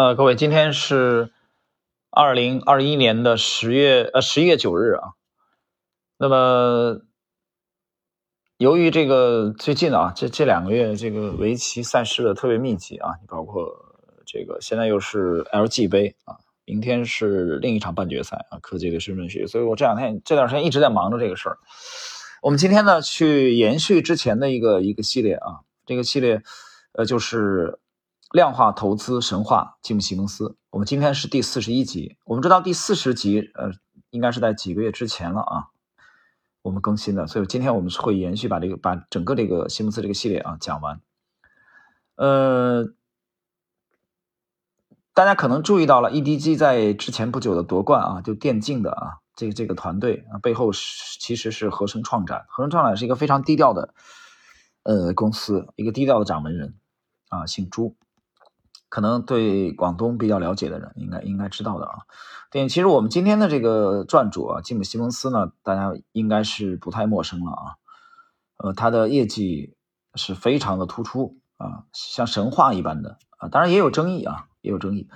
呃，各位，今天是二零二一年的十月呃十一月九日啊。那么，由于这个最近啊，这这两个月这个围棋赛事的特别密集啊，包括这个现在又是 LG 杯啊，明天是另一场半决赛啊，科技的身份学，所以我这两天这段时间一直在忙着这个事儿。我们今天呢，去延续之前的一个一个系列啊，这个系列呃就是。量化投资神话，吉姆·西蒙斯。我们今天是第四十一集。我们知道第四十集，呃，应该是在几个月之前了啊，我们更新的。所以今天我们是会延续把这个把整个这个西蒙斯这个系列啊讲完。呃，大家可能注意到了，EDG 在之前不久的夺冠啊，就电竞的啊，这这个团队啊背后是其实是合成创展。合成创展是一个非常低调的呃公司，一个低调的掌门人啊，姓朱。可能对广东比较了解的人，应该应该知道的啊。对，其实我们今天的这个撰主啊，吉姆·西蒙斯呢，大家应该是不太陌生了啊。呃，他的业绩是非常的突出啊，像神话一般的啊。当然也有争议啊，也有争议。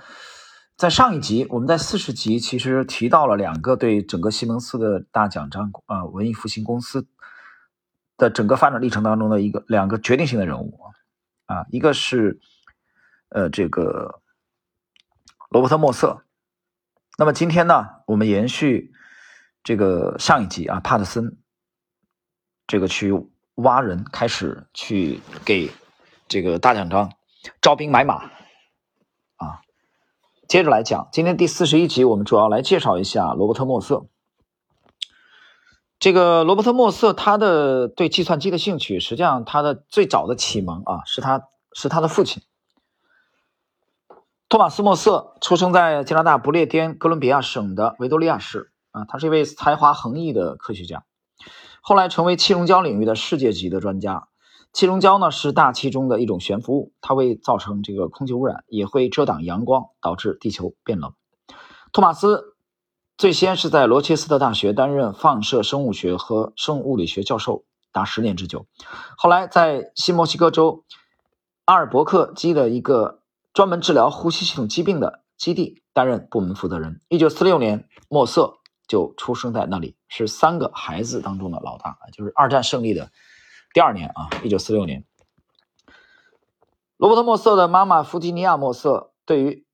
在上一集，我们在四十集其实提到了两个对整个西蒙斯的大奖章啊，文艺复兴公司的整个发展历程当中的一个两个决定性的人物啊，一个是。呃，这个罗伯特·莫瑟。那么今天呢，我们延续这个上一集啊，帕特森这个去挖人，开始去给这个大奖章招兵买马啊。接着来讲，今天第四十一集，我们主要来介绍一下罗伯特·莫瑟。这个罗伯特·莫瑟，他的对计算机的兴趣，实际上他的最早的启蒙啊，是他是他的父亲。托马斯·莫瑟出生在加拿大不列颠哥伦比亚省的维多利亚市啊，他是一位才华横溢的科学家，后来成为气溶胶领域的世界级的专家。气溶胶呢是大气中的一种悬浮物，它会造成这个空气污染，也会遮挡阳光，导致地球变冷。托马斯最先是在罗切斯特大学担任放射生物学和生物物理学教授达十年之久，后来在新墨西哥州阿尔伯克基的一个。专门治疗呼吸系统疾病的基地担任部门负责人。一九四六年，莫瑟就出生在那里，是三个孩子当中的老大，就是二战胜利的第二年啊，一九四六年。罗伯特·莫瑟的妈妈弗吉尼亚·莫瑟对于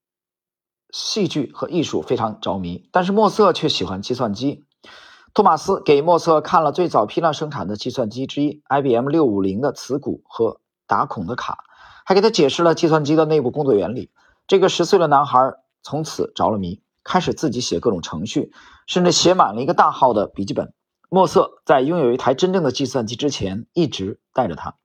戏剧和艺术非常着迷，但是莫瑟却喜欢计算机。托马斯给莫瑟看了最早批量生产的计算机之一 IBM 六五零的磁鼓和打孔的卡。还给他解释了计算机的内部工作原理。这个十岁的男孩从此着了迷，开始自己写各种程序，甚至写满了一个大号的笔记本。莫瑟在拥有一台真正的计算机之前，一直带着他。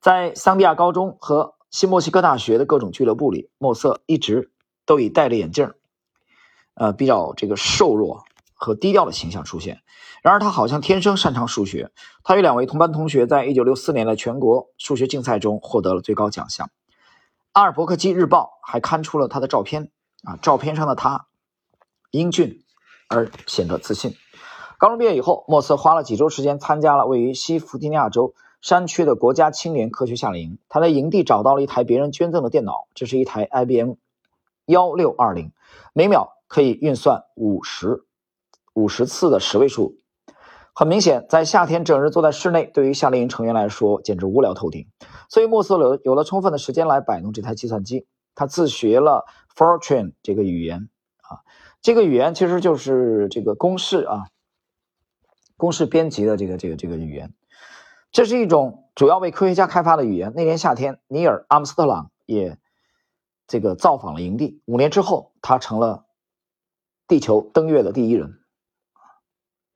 在桑比亚高中和新墨西哥大学的各种俱乐部里，莫瑟一直都以戴着眼镜，呃，比较这个瘦弱和低调的形象出现。然而，他好像天生擅长数学。他与两位同班同学在1964年的全国数学竞赛中获得了最高奖项。阿尔伯克基日报还刊出了他的照片。啊，照片上的他英俊而显得自信。高中毕业以后，莫斯花了几周时间参加了位于西弗吉尼亚州山区的国家青年科学夏令营。他在营地找到了一台别人捐赠的电脑，这是一台 IBM 1620，每秒可以运算五十五十次的十位数。很明显，在夏天整日坐在室内，对于夏令营成员来说简直无聊透顶。所以莫瑟有有了充分的时间来摆弄这台计算机。他自学了 Fortran 这个语言啊，这个语言其实就是这个公式啊，公式编辑的这个这个这个语言。这是一种主要为科学家开发的语言。那年夏天，尼尔·阿姆斯特朗也这个造访了营地。五年之后，他成了地球登月的第一人。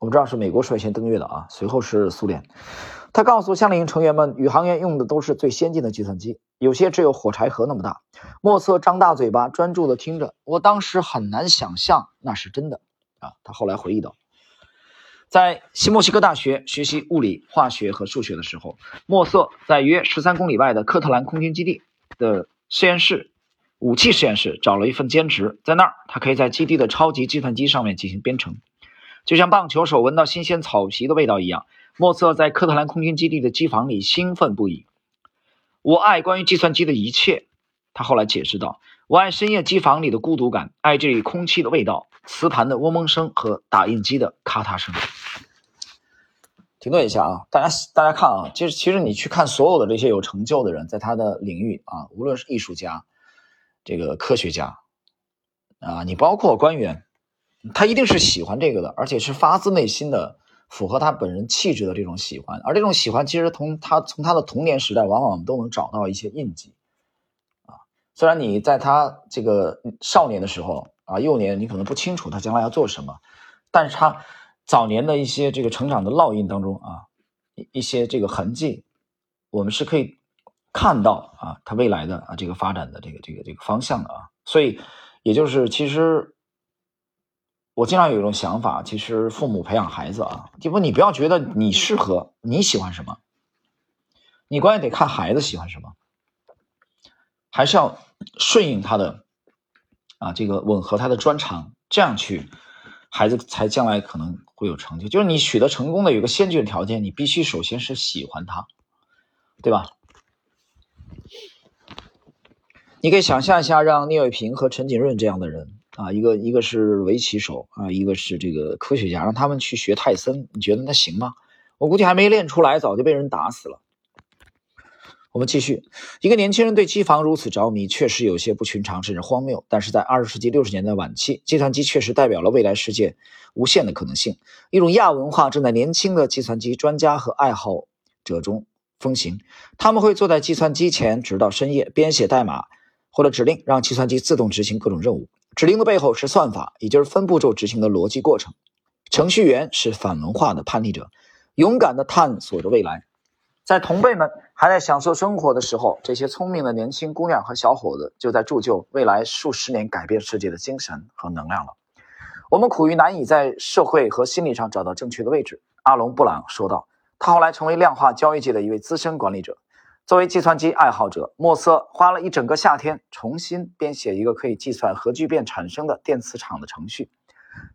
我们知道是美国率先登月的啊，随后是苏联。他告诉夏令营成员们，宇航员用的都是最先进的计算机，有些只有火柴盒那么大。莫瑟张大嘴巴，专注地听着。我当时很难想象那是真的啊。他后来回忆道，在新墨西哥大学学习物理、化学和数学的时候，莫瑟在约十三公里外的科特兰空军基地的实验室——武器实验室找了一份兼职，在那儿他可以在基地的超级计算机上面进行编程。就像棒球手闻到新鲜草皮的味道一样，莫瑟在科特兰空军基地的机房里兴奋不已。我爱关于计算机的一切，他后来解释道：“我爱深夜机房里的孤独感，爱这里空气的味道，磁盘的嗡嗡声和打印机的咔嗒声。”停顿一下啊，大家大家看啊，其实其实你去看所有的这些有成就的人，在他的领域啊，无论是艺术家、这个科学家啊，你包括官员，他一定是喜欢这个的，而且是发自内心的。符合他本人气质的这种喜欢，而这种喜欢其实从他从他的童年时代，往往都能找到一些印记，啊，虽然你在他这个少年的时候啊，幼年你可能不清楚他将来要做什么，但是他早年的一些这个成长的烙印当中啊，一一些这个痕迹，我们是可以看到啊，他未来的啊这个发展的这个这个这个方向的啊，所以也就是其实。我经常有一种想法，其实父母培养孩子啊，就不你不要觉得你适合你喜欢什么，你关键得看孩子喜欢什么，还是要顺应他的啊，这个吻合他的专长，这样去，孩子才将来可能会有成就。就是你取得成功的有个先决条件，你必须首先是喜欢他，对吧？你可以想象一下，让聂卫平和陈景润这样的人。啊，一个一个是围棋手啊，一个是这个科学家，让他们去学泰森，你觉得那行吗？我估计还没练出来，早就被人打死了。我们继续，一个年轻人对机房如此着迷，确实有些不寻常，甚至荒谬。但是在二十世纪六十年代晚期，计算机确实代表了未来世界无限的可能性。一种亚文化正在年轻的计算机专家和爱好者中风行，他们会坐在计算机前直到深夜，编写代码或者指令，让计算机自动执行各种任务。指令的背后是算法，也就是分步骤执行的逻辑过程。程序员是反文化的叛逆者，勇敢地探索着未来。在同辈们还在享受生活的时候，这些聪明的年轻姑娘和小伙子就在铸就未来数十年改变世界的精神和能量了。我们苦于难以在社会和心理上找到正确的位置，阿隆·布朗说道。他后来成为量化交易界的一位资深管理者。作为计算机爱好者，莫瑟花了一整个夏天重新编写一个可以计算核聚变产生的电磁场的程序，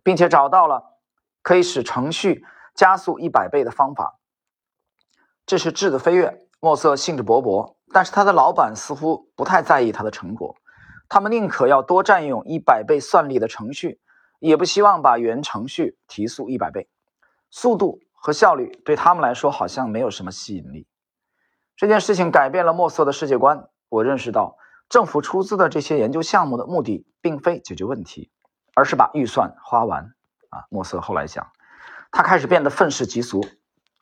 并且找到了可以使程序加速一百倍的方法。这是质的飞跃。莫瑟兴致勃勃，但是他的老板似乎不太在意他的成果。他们宁可要多占用一百倍算力的程序，也不希望把原程序提速一百倍。速度和效率对他们来说好像没有什么吸引力。这件事情改变了莫瑟的世界观。我认识到，政府出资的这些研究项目的目的，并非解决问题，而是把预算花完。啊，莫瑟后来讲，他开始变得愤世嫉俗，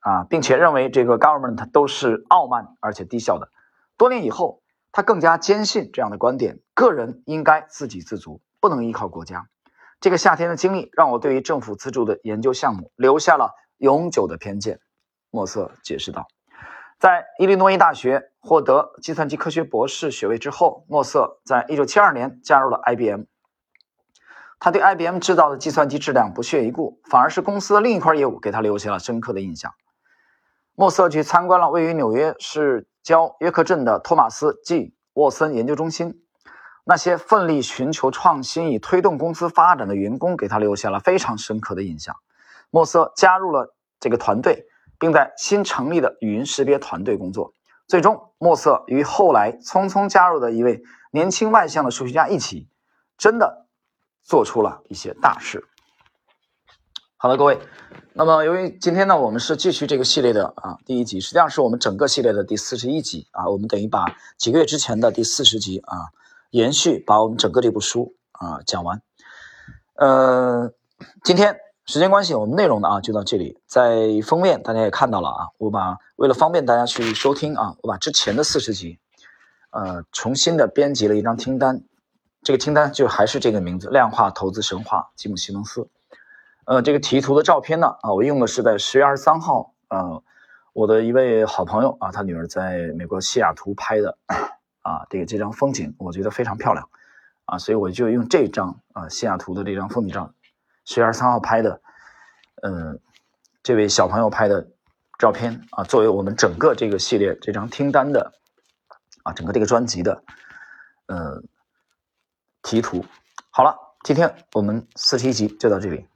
啊，并且认为这个 government 都是傲慢而且低效的。多年以后，他更加坚信这样的观点：个人应该自给自足，不能依靠国家。这个夏天的经历让我对于政府资助的研究项目留下了永久的偏见。莫瑟解释道。在伊利诺伊大学获得计算机科学博士学位之后，莫瑟在1972年加入了 IBM。他对 IBM 制造的计算机质量不屑一顾，反而是公司的另一块业务给他留下了深刻的印象。莫瑟去参观了位于纽约市郊约克镇的托马斯 ·G· 沃森研究中心，那些奋力寻求创新以推动公司发展的员工给他留下了非常深刻的印象。莫瑟加入了这个团队。并在新成立的语音识别团队工作。最终，莫瑟与后来匆匆加入的一位年轻外向的数学家一起，真的做出了一些大事。好的，各位，那么由于今天呢，我们是继续这个系列的啊第一集，实际上是我们整个系列的第四十一集啊，我们等于把几个月之前的第四十集啊延续，把我们整个这部书啊讲完。呃，今天。时间关系，我们内容呢啊就到这里。在封面大家也看到了啊，我把为了方便大家去收听啊，我把之前的四十集，呃，重新的编辑了一张听单。这个听单就还是这个名字：量化投资神话吉姆·西蒙斯。呃，这个题图的照片呢啊，我用的是在十月二十三号，呃，我的一位好朋友啊，他女儿在美国西雅图拍的啊，这个这张风景我觉得非常漂亮啊，所以我就用这张啊西雅图的这张风景照。十月二十三号拍的，嗯，这位小朋友拍的照片啊，作为我们整个这个系列这张听单的啊，整个这个专辑的，嗯，题图。好了，今天我们四十一集就到这里。